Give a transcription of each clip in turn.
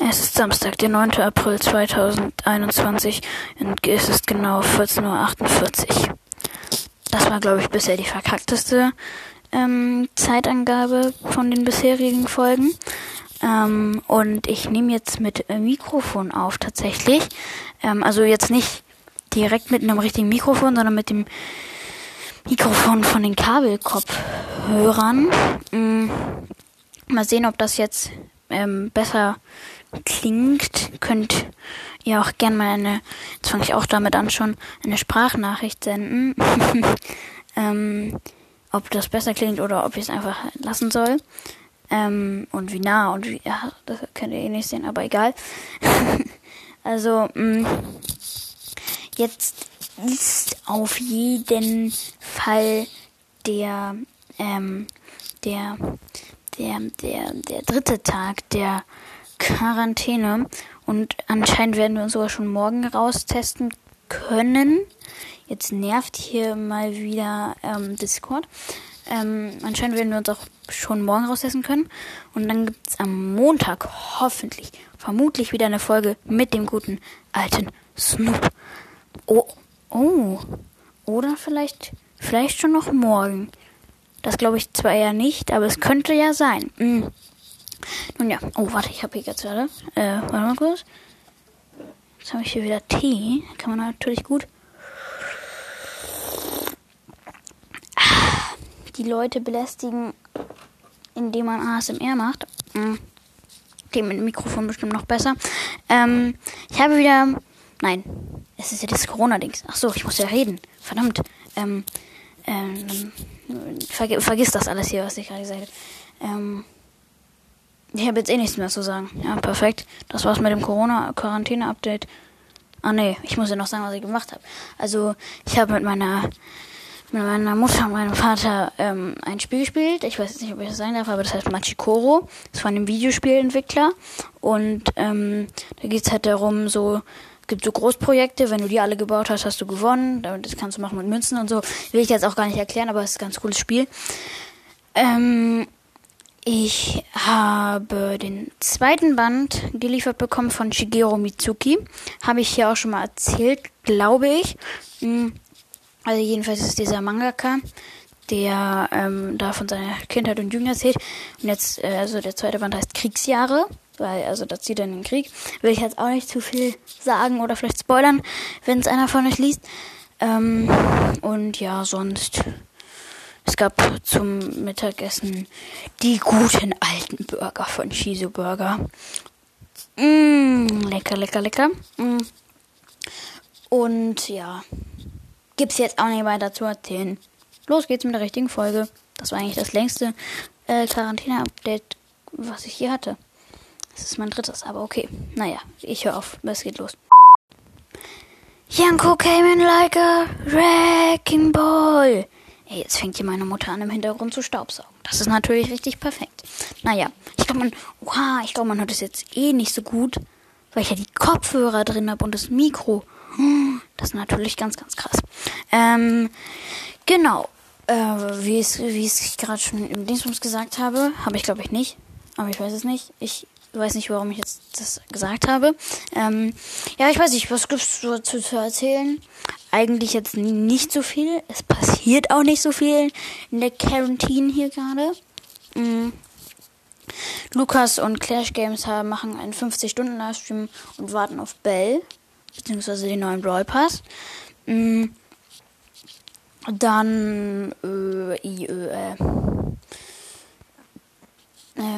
Es ist Samstag, der 9. April 2021 und es ist genau 14.48 Uhr. Das war, glaube ich, bisher die verkackteste ähm, Zeitangabe von den bisherigen Folgen. Ähm, und ich nehme jetzt mit Mikrofon auf tatsächlich. Ähm, also jetzt nicht direkt mit einem richtigen Mikrofon, sondern mit dem Mikrofon von den Kabelkopfhörern. Ähm, mal sehen, ob das jetzt ähm, besser klingt. Könnt ihr auch gerne mal eine, jetzt fange ich auch damit an schon, eine Sprachnachricht senden. ähm, ob das besser klingt oder ob ich es einfach lassen soll. Ähm, und wie nah und wie, ja, das könnt ihr eh nicht sehen, aber egal. also, mh, mm, jetzt ist auf jeden Fall der, ähm, der, der, der, der dritte Tag der Quarantäne und anscheinend werden wir uns sogar schon morgen raustesten können. Jetzt nervt hier mal wieder ähm, Discord. Ähm, anscheinend werden wir uns auch schon morgen rausessen können. Und dann gibt es am Montag hoffentlich, vermutlich wieder eine Folge mit dem guten alten Snoop. Oh, oh. Oder vielleicht, vielleicht schon noch morgen. Das glaube ich zwar eher nicht, aber es könnte ja sein. Mhm. Nun ja. Oh, warte, ich habe hier jetzt gerade. Äh, warte mal kurz. Jetzt habe ich hier wieder Tee. Kann man natürlich gut die Leute belästigen, indem man ASMR macht. Mhm. Okay, mit dem Mikrofon bestimmt noch besser. Ähm, ich habe wieder. Nein, es ist ja das Corona-Dings. Ach so, ich muss ja reden. Verdammt. Ähm, ähm, ver vergiss das alles hier, was ich gerade gesagt habe. Ähm, ich habe jetzt eh nichts mehr zu sagen. Ja, perfekt. Das war's mit dem Corona-Quarantäne-Update. Ah nee, ich muss ja noch sagen, was ich gemacht habe. Also, ich habe mit meiner mit meiner Mutter und meinem Vater ähm, ein Spiel gespielt. Ich weiß jetzt nicht, ob ich das sagen darf, aber das heißt Machikoro. Das ist von einem Videospielentwickler. Und ähm, da geht's halt darum, so, gibt so Großprojekte, wenn du die alle gebaut hast, hast du gewonnen. Das kannst du machen mit Münzen und so. Will ich jetzt auch gar nicht erklären, aber es ist ein ganz cooles Spiel. Ähm, ich habe den zweiten Band geliefert bekommen von Shigeru Mitsuki. Habe ich hier auch schon mal erzählt, glaube ich. Hm also jedenfalls ist dieser Mangaka, der ähm, da von seiner Kindheit und Jugend erzählt. Und jetzt, äh, also der zweite Band heißt Kriegsjahre, weil, also da zieht in den Krieg. Will ich jetzt auch nicht zu viel sagen oder vielleicht spoilern, wenn es einer von euch liest. Ähm, und ja, sonst. Es gab zum Mittagessen die guten alten Burger von Shizu Burger. Mmh, lecker, lecker, lecker. Mmh. Und ja gibt's jetzt auch nicht weiter zu erzählen. Los geht's mit der richtigen Folge. Das war eigentlich das längste äh, Quarantäne-Update, was ich hier hatte. Das ist mein drittes, aber okay. Naja, ich höre auf. Es geht los. Janko came in like a wrecking ball. Ey, jetzt fängt hier meine Mutter an, im Hintergrund zu staubsaugen. Das ist natürlich richtig perfekt. Naja, ich glaube, man, wow, ich glaube, man hört es jetzt eh nicht so gut, weil ich ja die Kopfhörer drin habe und das Mikro. Das ist natürlich ganz, ganz krass. Ähm, genau. Äh, wie es, wie es ich gerade schon im Dingsbums gesagt habe, habe ich glaube ich nicht. Aber ich weiß es nicht. Ich weiß nicht, warum ich jetzt das gesagt habe. Ähm, ja, ich weiß nicht, was gibt's dazu zu erzählen? Eigentlich jetzt nicht so viel. Es passiert auch nicht so viel in der Quarantine hier gerade. Mhm. Lukas und Clash Games haben, machen einen 50-Stunden-Livestream und warten auf Bell beziehungsweise den neuen Brawl Pass. Mhm. Dann äh, äh,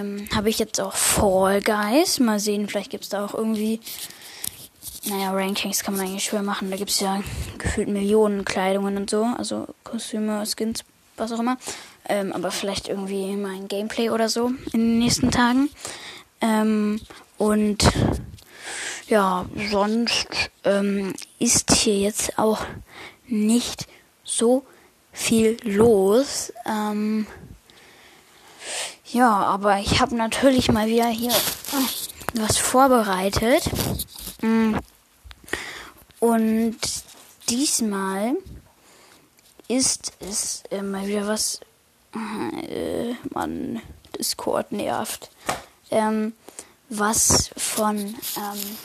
ähm, habe ich jetzt auch Fall Guys. Mal sehen, vielleicht gibt es da auch irgendwie. Naja, Rankings kann man eigentlich schwer machen. Da gibt es ja gefühlt Millionen Kleidungen und so. Also Kostüme, Skins, was auch immer. Ähm, aber vielleicht irgendwie mal ein Gameplay oder so in den nächsten Tagen. Ähm, und ja, sonst ähm, ist hier jetzt auch nicht so viel los. Ähm, ja, aber ich habe natürlich mal wieder hier was vorbereitet. Mm. Und diesmal ist es äh, mal wieder was. Äh, Mann, Discord nervt. Ähm, was von ähm,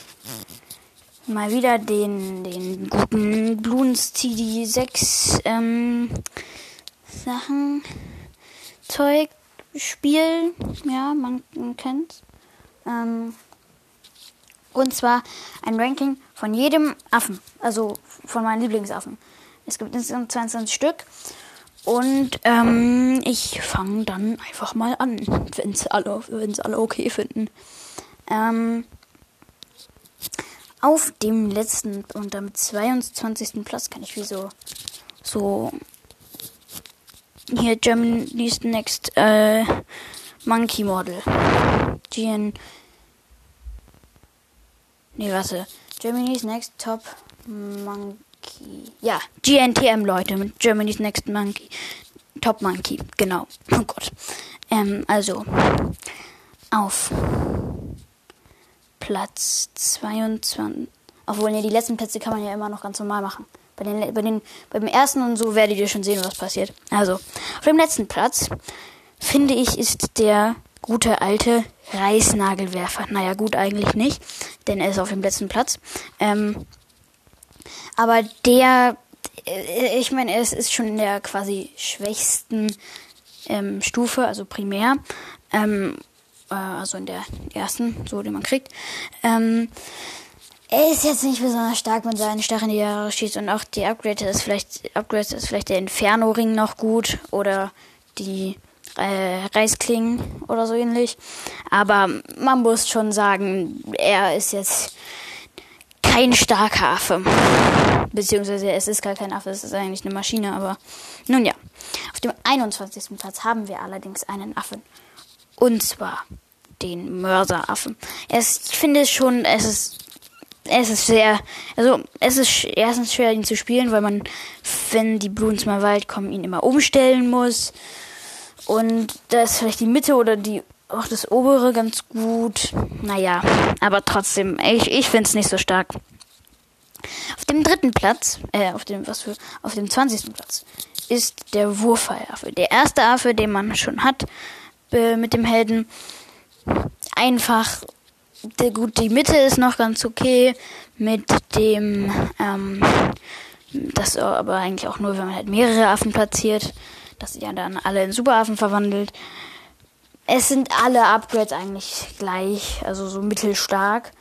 mal wieder den, den guten Bloons CD6 ähm, Sachen Zeug Spiel. Ja, man, man kennt's. Ähm, und zwar ein Ranking von jedem Affen. Also von meinen Lieblingsaffen. Es gibt insgesamt 22 Stück. Und ähm, ich fange dann einfach mal an, wenn es alle, wenn's alle okay finden. Ähm, auf dem letzten und am 22. Platz kann ich wie so, so hier Germany's Next äh, Monkey Model. GN. Nee, warte. Germany's Next Top Monkey. Ja, GNTM, Leute, mit Germany's Next Monkey. Top Monkey, genau. Oh Gott. Ähm, also, auf Platz 22. Obwohl, ne, die letzten Plätze kann man ja immer noch ganz normal machen. Bei den, bei den, beim ersten und so werdet ihr schon sehen, was passiert. Also, auf dem letzten Platz, finde ich, ist der gute alte Reißnagelwerfer. Naja, gut eigentlich nicht, denn er ist auf dem letzten Platz. Ähm, aber der, äh, ich meine, es ist schon in der quasi schwächsten ähm, Stufe, also primär. Ähm, äh, also in der ersten, so die man kriegt. Ähm, er ist jetzt nicht besonders stark mit seinen Stacheln, die er schießt. Und auch die Upgrade ist vielleicht, Upgrade ist vielleicht der Inferno-Ring noch gut. Oder die äh, Reisklingen oder so ähnlich. Aber man muss schon sagen, er ist jetzt kein starker Affe. Beziehungsweise es ist gar kein Affe, es ist eigentlich eine Maschine. Aber nun ja. Auf dem 21. Platz haben wir allerdings einen Affen. Und zwar den Mörseraffen. Es, ich finde schon, es ist es ist sehr, also es ist erstens schwer, ihn zu spielen, weil man, wenn die Bloons mal weit kommen, ihn immer umstellen muss. Und da ist vielleicht die Mitte oder die auch das obere ganz gut. Naja, aber trotzdem, ich, ich finde es nicht so stark. Auf dem dritten Platz, äh, auf dem, was für, auf dem 20. Platz, ist der Wurfeilaffe. Der erste Affe, den man schon hat, äh, mit dem Helden einfach der, gut, die Mitte ist noch ganz okay mit dem, ähm, das aber eigentlich auch nur, wenn man halt mehrere Affen platziert, dass sie ja dann alle in Superaffen verwandelt. Es sind alle Upgrades eigentlich gleich, also so mittelstark.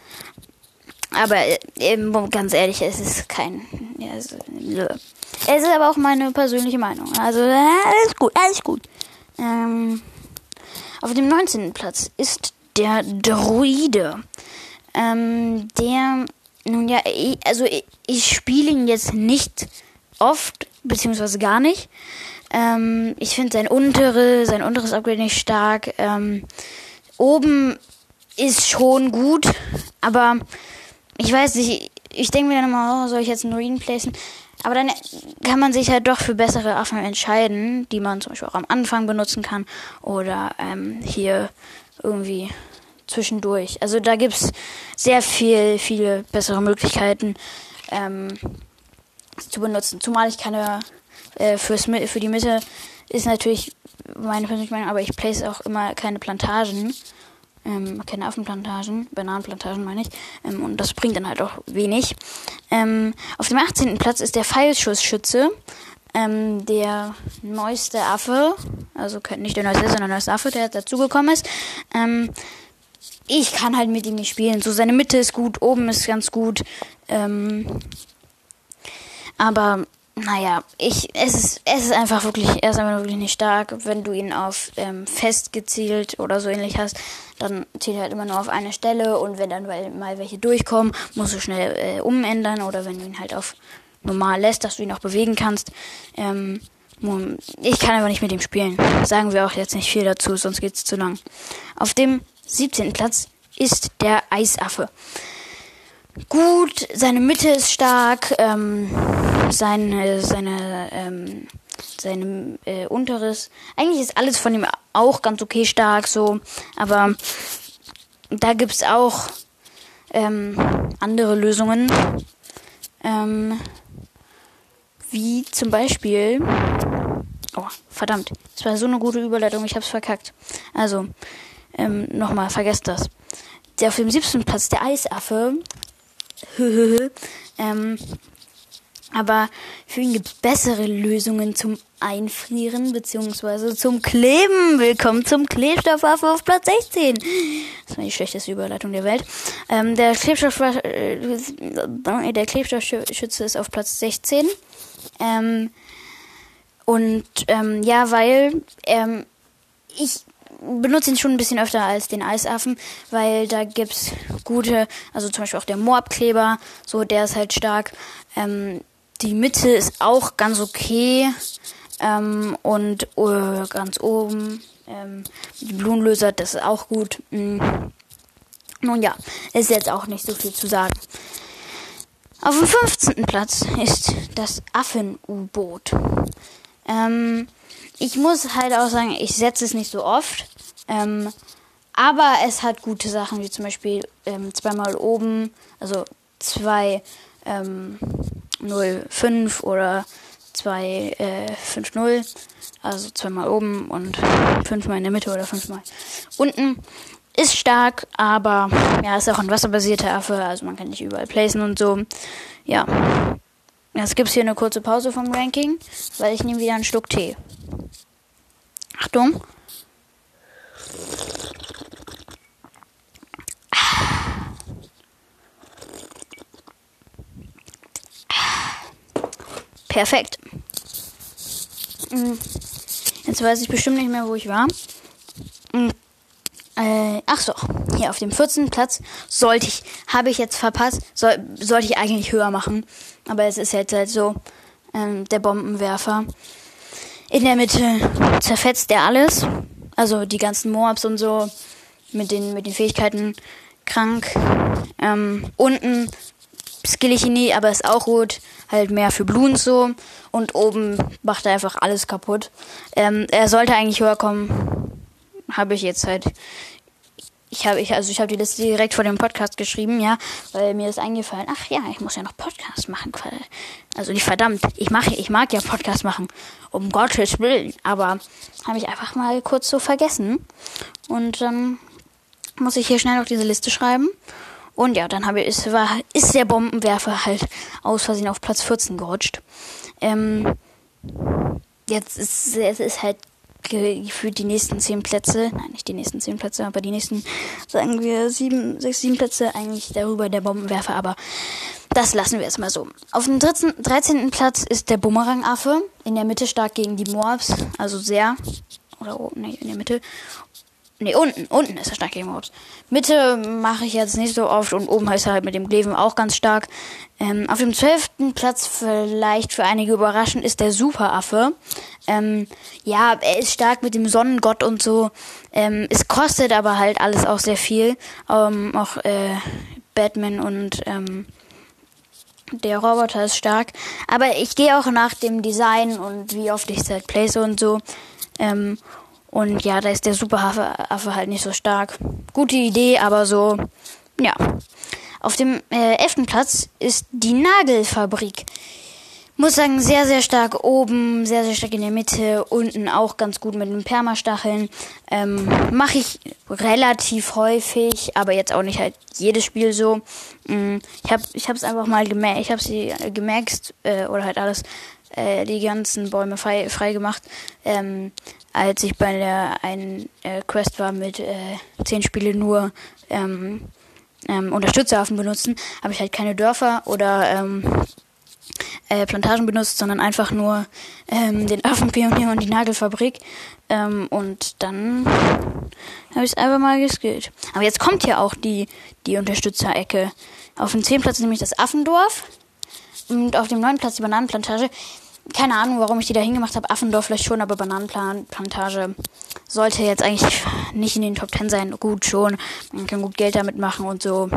Aber eben, ganz ehrlich, es ist kein. Es, es ist aber auch meine persönliche Meinung. Also, alles gut, alles gut. Ähm, auf dem 19. Platz ist der Druide. Ähm, der, nun ja, ich, also ich, ich spiele ihn jetzt nicht oft, beziehungsweise gar nicht. Ähm, ich finde sein untere, sein unteres Upgrade nicht stark. Ähm, oben ist schon gut, aber ich weiß nicht, ich denke mir dann immer, oh, soll ich jetzt einen Druiden placen? Aber dann kann man sich halt doch für bessere Affen entscheiden, die man zum Beispiel auch am Anfang benutzen kann. Oder ähm, hier irgendwie zwischendurch. Also da gibt es sehr viel, viele bessere Möglichkeiten ähm, zu benutzen. Zumal ich keine äh, fürs, für die Mitte ist natürlich meine persönliche Meinung, aber ich place auch immer keine Plantagen. Ähm, keine Affenplantagen, Bananenplantagen meine ich. Ähm, und das bringt dann halt auch wenig. Ähm, auf dem 18. Platz ist der Pfeilschussschütze. Ähm, der neueste Affe, also nicht der neueste, sondern der neueste Affe, der dazugekommen ist. Ähm, ich kann halt mit ihm nicht spielen. So seine Mitte ist gut, oben ist ganz gut. Ähm, aber naja, ich, es ist, es ist einfach wirklich, er ist einfach wirklich nicht stark. Wenn du ihn auf ähm, fest gezielt oder so ähnlich hast, dann zählt er halt immer nur auf eine Stelle und wenn dann mal welche durchkommen, musst du schnell äh, umändern oder wenn du ihn halt auf normal lässt, dass du ihn auch bewegen kannst. Ähm, ich kann aber nicht mit ihm spielen. Sagen wir auch jetzt nicht viel dazu, sonst geht's zu lang. Auf dem 17. Platz ist der Eisaffe gut, seine Mitte ist stark, ähm, seine, seine, ähm, seine äh, Unteres. Eigentlich ist alles von ihm auch ganz okay stark, so, aber da gibt's auch ähm, andere Lösungen. Ähm, wie zum Beispiel. Oh, verdammt. Das war so eine gute Überleitung, ich hab's verkackt. Also, ähm, nochmal, vergesst das. der auf dem siebten Platz, der Eisaffe. ähm, aber für ihn gibt es bessere Lösungen zum Einfrieren bzw. zum Kleben. Willkommen zum Klebstoffwaffe auf Platz 16. Das war die schlechteste Überleitung der Welt. Ähm, der, Klebstoff, äh, der Klebstoffschütze ist auf Platz 16. Ähm, und ähm, ja, weil ähm, ich benutze ihn schon ein bisschen öfter als den Eisaffen, weil da gibt's gute, also zum Beispiel auch der Moab-Kleber, so der ist halt stark. Ähm, die Mitte ist auch ganz okay ähm, und uh, ganz oben ähm, die Blumenlöser, das ist auch gut. Mhm. Nun ja, ist jetzt auch nicht so viel zu sagen. Auf dem 15. Platz ist das Affen-U-Boot. Ähm, ich muss halt auch sagen, ich setze es nicht so oft. Ähm, aber es hat gute Sachen, wie zum Beispiel ähm, zweimal oben, also zwei ähm, 05 oder 2 äh, 5 0. Also zweimal oben und fünfmal in der Mitte oder fünfmal unten. Ist stark, aber ja, ist auch ein wasserbasierter Affe, also man kann nicht überall placen und so. Ja. Jetzt gibt es hier eine kurze Pause vom Ranking, weil ich nehme wieder einen Schluck Tee. Achtung. Perfekt. Hm. Jetzt weiß ich bestimmt nicht mehr, wo ich war. Äh, ach so, hier auf dem 14. Platz sollte ich, habe ich jetzt verpasst, soll, sollte ich eigentlich höher machen. Aber es ist jetzt halt so, ähm, der Bombenwerfer. In der Mitte zerfetzt er alles. Also die ganzen Moabs und so. Mit den, mit den Fähigkeiten krank. Ähm, unten skill ich ihn nie, aber ist auch gut. Halt mehr für Blumen so. Und oben macht er einfach alles kaputt. Ähm, er sollte eigentlich höher kommen. Habe ich jetzt halt ich habe ich also ich habe die Liste direkt vor dem Podcast geschrieben, ja, weil mir ist eingefallen, ach ja, ich muss ja noch Podcast machen, also nicht verdammt, ich mache ich mag ja Podcast machen, um Gottes Willen, aber habe ich einfach mal kurz so vergessen und dann muss ich hier schnell noch diese Liste schreiben. Und ja, dann habe ich, es war, ist der Bombenwerfer halt aus Versehen auf Platz 14 gerutscht. Ähm, jetzt ist es ist halt gefühlt die nächsten zehn Plätze, nein, nicht die nächsten zehn Plätze, aber die nächsten, sagen wir, sieben, sechs, sieben Plätze eigentlich darüber der Bombenwerfer, aber das lassen wir jetzt mal so. Auf dem 13, 13. Platz ist der Bumerangaffe, in der Mitte stark gegen die Moabs, also sehr, oder oben, nee, in der Mitte. Ne, unten, unten ist er stark gegen Mobs. Mitte mache ich jetzt nicht so oft und oben heißt er halt mit dem Gleven auch ganz stark. Ähm, auf dem zwölften Platz vielleicht für einige überraschend ist der Superaffe. Ähm, ja, er ist stark mit dem Sonnengott und so. Ähm, es kostet aber halt alles auch sehr viel. Ähm, auch äh, Batman und ähm, der Roboter ist stark. Aber ich gehe auch nach dem Design und wie oft ich es place und so. Ähm, und ja, da ist der Superaffe halt nicht so stark. Gute Idee, aber so, ja. Auf dem äh, elften Platz ist die Nagelfabrik. Muss sagen, sehr, sehr stark oben, sehr, sehr stark in der Mitte, unten auch ganz gut mit den Permastacheln. Ähm, Mache ich relativ häufig, aber jetzt auch nicht halt jedes Spiel so. Ähm, ich habe ich hab's einfach mal gemerkt, ich habe sie äh, gemerkt, äh, oder halt alles, äh, die ganzen Bäume frei, frei gemacht. Ähm, als ich bei der einen äh, Quest war mit äh, zehn Spiele nur ähm, ähm, Unterstützerhafen benutzen, habe ich halt keine Dörfer oder ähm, äh, Plantagen benutzt, sondern einfach nur ähm, den Affenpionier und die Nagelfabrik. Ähm, und dann habe ich es einfach mal geskillt. Aber jetzt kommt ja auch die, die Unterstützerecke. Auf dem 10. Platz nämlich das Affendorf und auf dem 9. Platz die Bananenplantage keine Ahnung, warum ich die da hingemacht habe. Affendorf vielleicht schon, aber Bananenplantage sollte jetzt eigentlich nicht in den Top 10 sein. Gut, schon. Man kann gut Geld damit machen und so.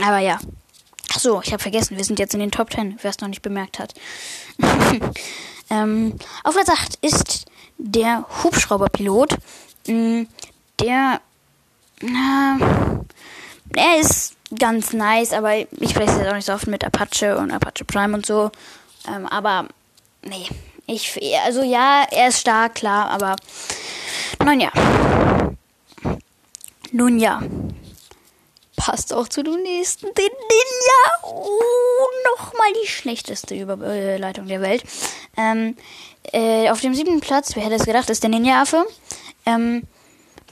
Aber ja. Ach so, ich habe vergessen, wir sind jetzt in den Top 10, wer es noch nicht bemerkt hat. ähm, auf Platz 8 ist der Hubschrauberpilot. Mm, der. Na, er ist ganz nice, aber ich spreche jetzt auch nicht so oft mit Apache und Apache Prime und so. Ähm, aber Nee. Ich, also ja, er ist stark, klar, aber nun ja. Nun ja. passt auch zu dem nächsten. Den Ninja. Oh, nochmal die schlechteste Überleitung der Welt. Ähm, äh, auf dem siebten Platz, wer hätte es gedacht, ist der Ninja-Affe. Ähm,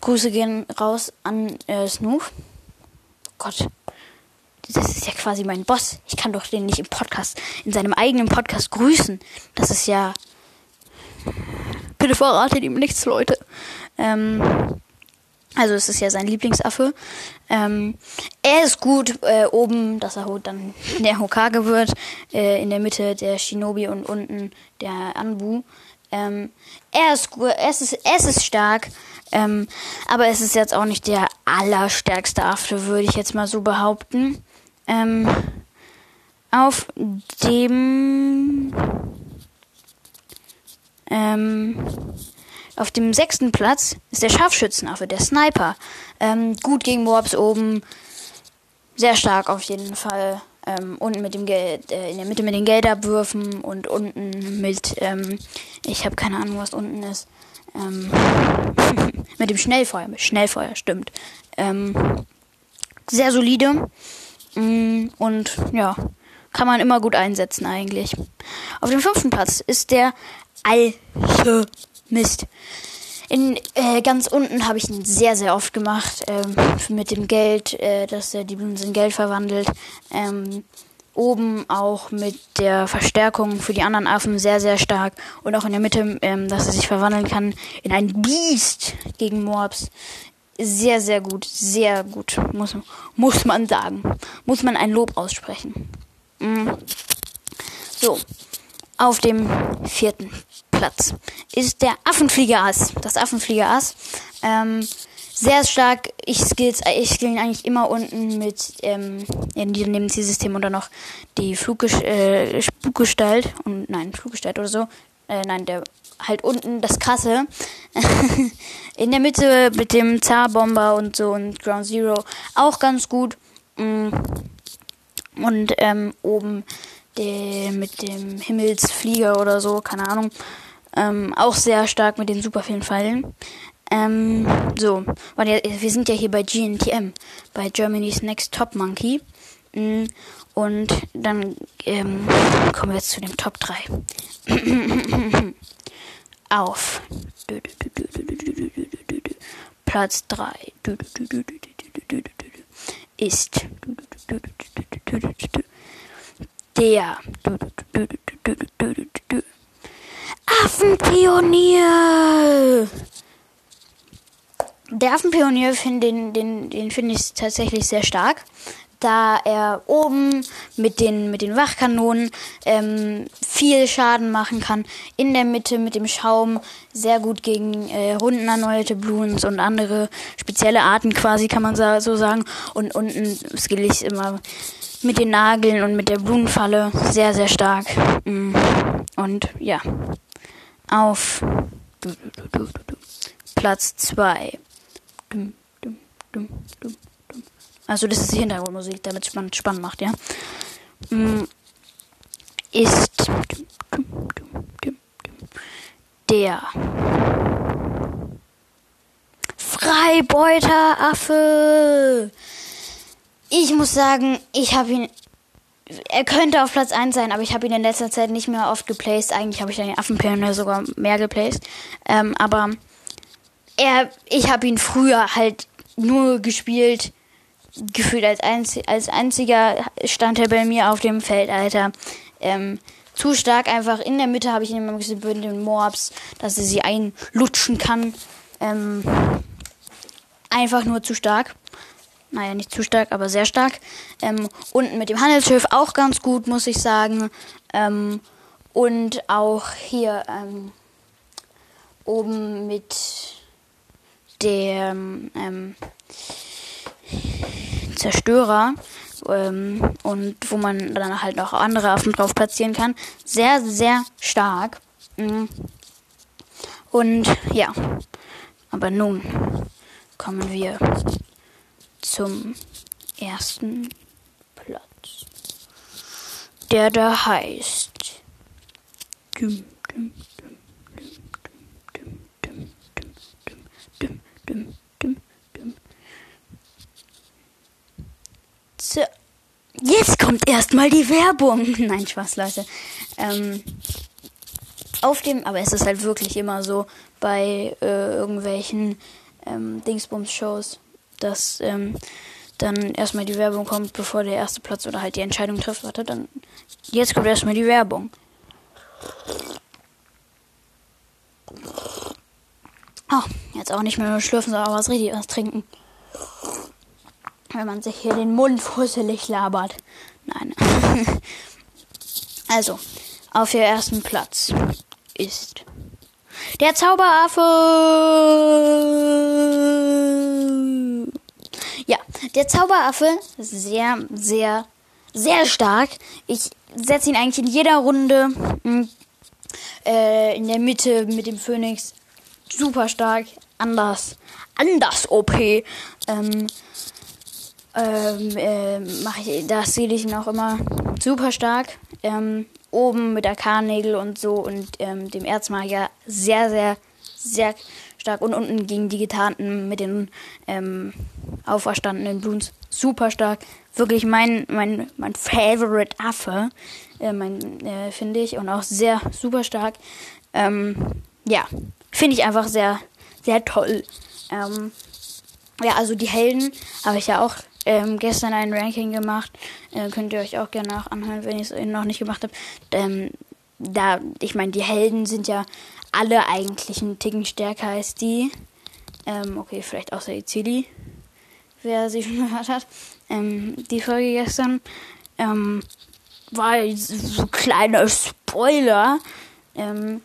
Grüße gehen raus an äh, Snoof. Gott, das ist ja quasi mein Boss. Ich kann doch den nicht im Podcast, in seinem eigenen Podcast grüßen. Das ist ja. Bitte verratet ihm nichts, Leute. Ähm, also es ist ja sein Lieblingsaffe. Ähm, er ist gut äh, oben, dass er dann der Hokage wird. Äh, in der Mitte der Shinobi und unten der Anbu. Ähm, er ist gut, es ist, es ist stark. Ähm, aber es ist jetzt auch nicht der allerstärkste Affe, würde ich jetzt mal so behaupten. Ähm, auf dem ähm, auf dem sechsten Platz ist der Scharfschützenaffe, der Sniper. Ähm, gut gegen Mobs oben. Sehr stark auf jeden Fall. Ähm, unten mit dem Geld, äh, in der Mitte mit den Geldabwürfen und unten mit, ähm, ich habe keine Ahnung, was unten ist. Ähm, mit dem Schnellfeuer, mit Schnellfeuer, stimmt. Ähm, sehr solide. Mm, und ja, kann man immer gut einsetzen eigentlich. Auf dem fünften Platz ist der Alche Mist. In, äh, ganz unten habe ich ihn sehr, sehr oft gemacht. Ähm, mit dem Geld, äh, dass er die Blumen in Geld verwandelt. Ähm, oben auch mit der Verstärkung für die anderen Affen sehr, sehr stark. Und auch in der Mitte, ähm, dass er sich verwandeln kann in ein Biest gegen Morbs. Sehr, sehr gut. Sehr gut. Muss, muss man sagen. Muss man ein Lob aussprechen. Mhm. So. Auf dem vierten Platz ist der Affenfliegerass. Das Affenfliegerass. Ähm, sehr stark. Ich skills, ich skill ihn eigentlich immer unten mit ähm, diesem Zielsystem und dann noch die Fluggest äh, Fluggestalt und nein Fluggestalt oder so. Äh, nein, der halt unten das krasse. in der Mitte mit dem Zarbomber und so und Ground Zero auch ganz gut. Mm. Und ähm, oben der, mit dem Himmelsflieger oder so, keine Ahnung. Ähm, auch sehr stark mit den super vielen Pfeilen. Ähm, so, wir sind ja hier bei GNTM, bei Germany's Next Top Monkey. Mm, und dann ähm, kommen wir jetzt zu dem Top 3. Auf. Platz 3 ist der Affenpionier. Der Affenpionier, find, den, den, den finde ich tatsächlich sehr stark, da er oben mit den, mit den Wachkanonen ähm, viel Schaden machen kann. In der Mitte mit dem Schaum sehr gut gegen äh, runden erneuerte Bluens und andere spezielle Arten quasi, kann man so sagen. Und unten skill ich immer mit den Nageln und mit der Blumenfalle sehr, sehr stark. Mm. Und ja auf Platz 2. Also das ist die Hintergrundmusik, damit es spannend, macht, ja. Mm, ist der Freibeuteraaffe. Ich muss sagen, ich habe ihn er könnte auf Platz 1 sein, aber ich habe ihn in letzter Zeit nicht mehr oft geplaced. Eigentlich habe ich den Affenpionier sogar mehr geplaced. Ähm, aber er, ich habe ihn früher halt nur gespielt, gefühlt als, einz als einziger stand er bei mir auf dem Feld, Alter. Ähm, zu stark einfach. In der Mitte habe ich ihn immer gesehen mit den Moabs, dass er sie einlutschen kann. Ähm, einfach nur zu stark naja, nicht zu stark, aber sehr stark. Ähm, unten mit dem Handelsschiff auch ganz gut, muss ich sagen. Ähm, und auch hier ähm, oben mit dem ähm, Zerstörer ähm, und wo man dann halt noch andere Affen drauf platzieren kann. Sehr, sehr stark. Mhm. Und ja, aber nun kommen wir zum ersten Platz, der da heißt Leute, jetzt kommt erstmal die Werbung. Nein, Spaß, Leute. Ähm, auf dem, aber es ist halt wirklich immer so bei äh, irgendwelchen ähm, Dingsbums-Shows, dass ähm, dann erstmal die Werbung kommt, bevor der erste Platz oder halt die Entscheidung trifft. Warte, dann. Jetzt kommt erstmal die Werbung. Oh, jetzt auch nicht mehr nur schlürfen, sondern auch was richtig was trinken. Wenn man sich hier den Mund fusselig labert. Nein. also, auf der ersten Platz ist der Zauberaffe. Ja, der Zauberaffe sehr, sehr, sehr stark. Ich setze ihn eigentlich in jeder Runde hm, äh, in der Mitte mit dem Phönix super stark. Anders, anders OP. Ähm, ähm, äh, mache ich, das sehe ich noch immer super stark. Ähm, oben mit der Karnägel und so und ähm, dem Erzmagier sehr, sehr, sehr stark. Und unten gegen die Gitanten mit den ähm, auferstandenen Bloons super stark. Wirklich mein, mein, mein Favorite Affe, äh, mein, äh, finde ich. Und auch sehr super stark. Ähm, ja, finde ich einfach sehr, sehr toll. Ähm, ja, also die Helden habe ich ja auch ähm, gestern ein Ranking gemacht. Äh, könnt ihr euch auch gerne auch anhören, wenn ich es noch nicht gemacht habe. Ähm, da, ich meine, die Helden sind ja alle eigentlich ein Ticken stärker als die. Ähm, okay, vielleicht außer Izili, wer sie schon gehört hat. Ähm, die Folge gestern ähm, war so ein kleiner Spoiler. Ähm,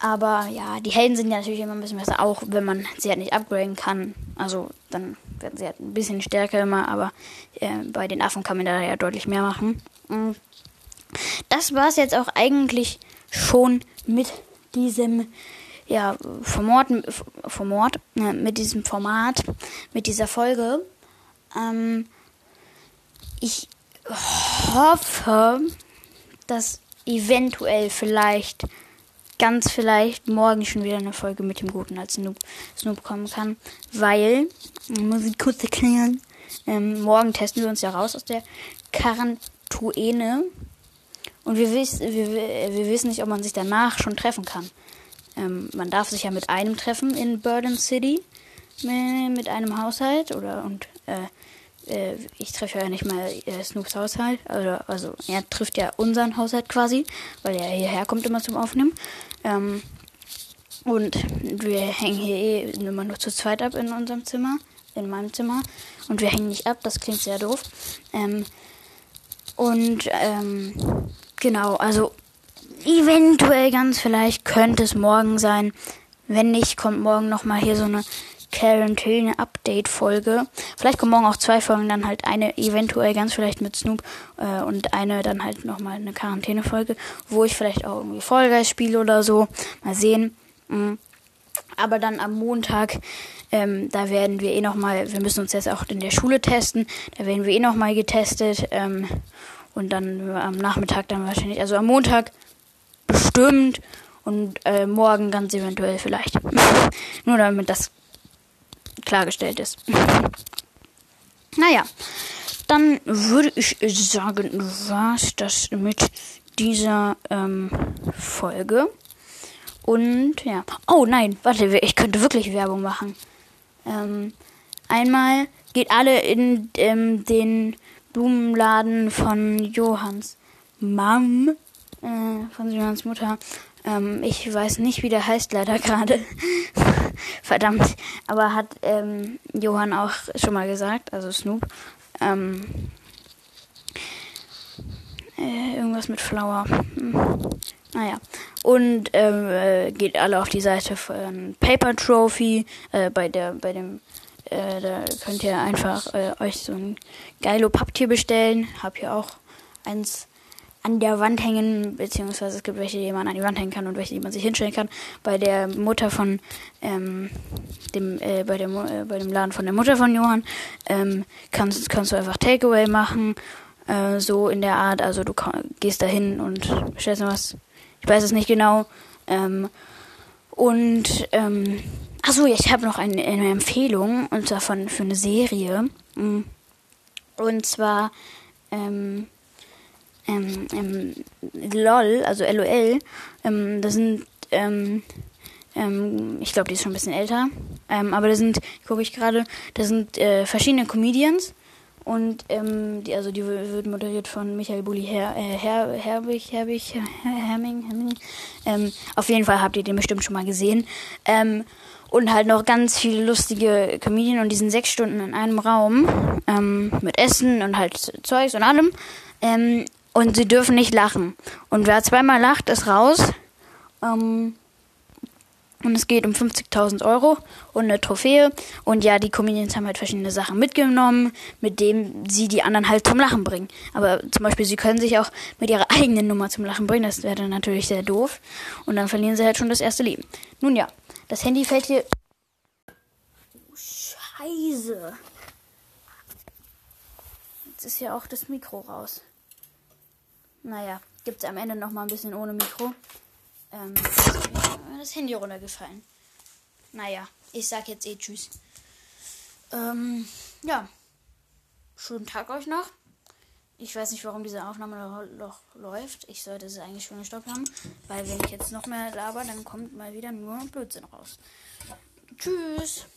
aber ja, die Helden sind ja natürlich immer ein bisschen besser, auch wenn man sie halt nicht upgraden kann. Also dann werden sie halt ein bisschen stärker immer, aber äh, bei den Affen kann man da ja deutlich mehr machen. Mm. Das war es jetzt auch eigentlich schon mit diesem ja, Format, Format äh, mit diesem Format, mit dieser Folge. Ähm, ich hoffe, dass eventuell vielleicht ganz vielleicht morgen schon wieder eine Folge mit dem Guten als Snoop, Snoop kommen kann, weil, muss ich kurz erklären, ähm, morgen testen wir uns ja raus aus der Quarantäne und wir, wiss, wir, wir wissen nicht, ob man sich danach schon treffen kann. Ähm, man darf sich ja mit einem treffen in Burden City, mit, mit einem Haushalt oder und äh, äh, ich treffe ja nicht mal äh, Snoops Haushalt, also, also er trifft ja unseren Haushalt quasi, weil er hierher kommt immer zum Aufnehmen. Ähm, und wir hängen hier eh immer nur zu zweit ab in unserem Zimmer, in meinem Zimmer. Und wir hängen nicht ab, das klingt sehr doof. Ähm, und ähm, genau, also eventuell ganz vielleicht könnte es morgen sein. Wenn nicht, kommt morgen nochmal hier so eine Quarantäne-Update-Folge. Vielleicht kommen morgen auch zwei Folgen, dann halt eine eventuell ganz vielleicht mit Snoop äh, und eine dann halt nochmal eine Quarantäne-Folge, wo ich vielleicht auch irgendwie Vollgeist spiele oder so. Mal sehen. Mhm. Aber dann am Montag, ähm, da werden wir eh nochmal, wir müssen uns jetzt auch in der Schule testen, da werden wir eh nochmal getestet. Ähm, und dann am Nachmittag dann wahrscheinlich, also am Montag bestimmt und äh, morgen ganz eventuell vielleicht. Nur damit das klargestellt ist. naja, dann würde ich sagen, war's das mit dieser ähm, Folge. Und ja. Oh nein, warte, ich könnte wirklich Werbung machen. Ähm, einmal geht alle in ähm, den Blumenladen von Johanns Mom, äh, von Johanns Mutter. Ähm, ich weiß nicht, wie der heißt leider gerade. Verdammt. Aber hat ähm, Johann auch schon mal gesagt, also Snoop. Ähm, äh, irgendwas mit Flower. Hm. Naja. Und ähm, äh, geht alle auf die Seite von Paper Trophy. Äh, bei der, bei dem, äh, da könnt ihr einfach äh, euch so ein geilo Papptier bestellen. Hab hier auch eins an der Wand hängen, beziehungsweise es gibt welche, die man an die Wand hängen kann und welche, die man sich hinstellen kann. Bei der Mutter von ähm, dem, äh, bei, der, äh, bei dem Laden von der Mutter von Johann ähm, kannst, kannst du einfach Takeaway machen, äh, so in der Art. Also du gehst da hin und bestellst was. Ich weiß es nicht genau. Ähm, und ähm, achso, ich habe noch eine, eine, Empfehlung und zwar von für eine Serie. Und zwar ähm, ähm, ähm, LOL, also LOL. Ähm, das sind, ähm, ähm, ich glaube, die ist schon ein bisschen älter. Ähm, aber da sind, gucke ich gerade, da sind äh, verschiedene Comedians. Und ähm, die, also die wird moderiert von Michael Bulli Her, äh, Her, Herbig, Herbig, Her, Herming, Herming. Ähm, auf jeden Fall habt ihr den bestimmt schon mal gesehen. Ähm, und halt noch ganz viele lustige Comedien und die sind sechs Stunden in einem Raum ähm, mit Essen und halt Zeugs und allem. Ähm, und sie dürfen nicht lachen. Und wer zweimal lacht, ist raus. Ähm, und es geht um 50.000 Euro und eine Trophäe. Und ja, die Comedians haben halt verschiedene Sachen mitgenommen, mit denen sie die anderen halt zum Lachen bringen. Aber zum Beispiel, sie können sich auch mit ihrer eigenen Nummer zum Lachen bringen. Das wäre dann natürlich sehr doof. Und dann verlieren sie halt schon das erste Leben. Nun ja, das Handy fällt hier. Oh, Scheiße. Jetzt ist ja auch das Mikro raus. Naja, gibt es am Ende noch mal ein bisschen ohne Mikro. Ähm, das Handy runtergefallen. Naja, ich sag jetzt eh Tschüss. Ähm, ja. Schönen Tag euch noch. Ich weiß nicht, warum diese Aufnahme noch läuft. Ich sollte sie eigentlich schon gestoppt haben. Weil wenn ich jetzt noch mehr laber, dann kommt mal wieder nur Blödsinn raus. Tschüss.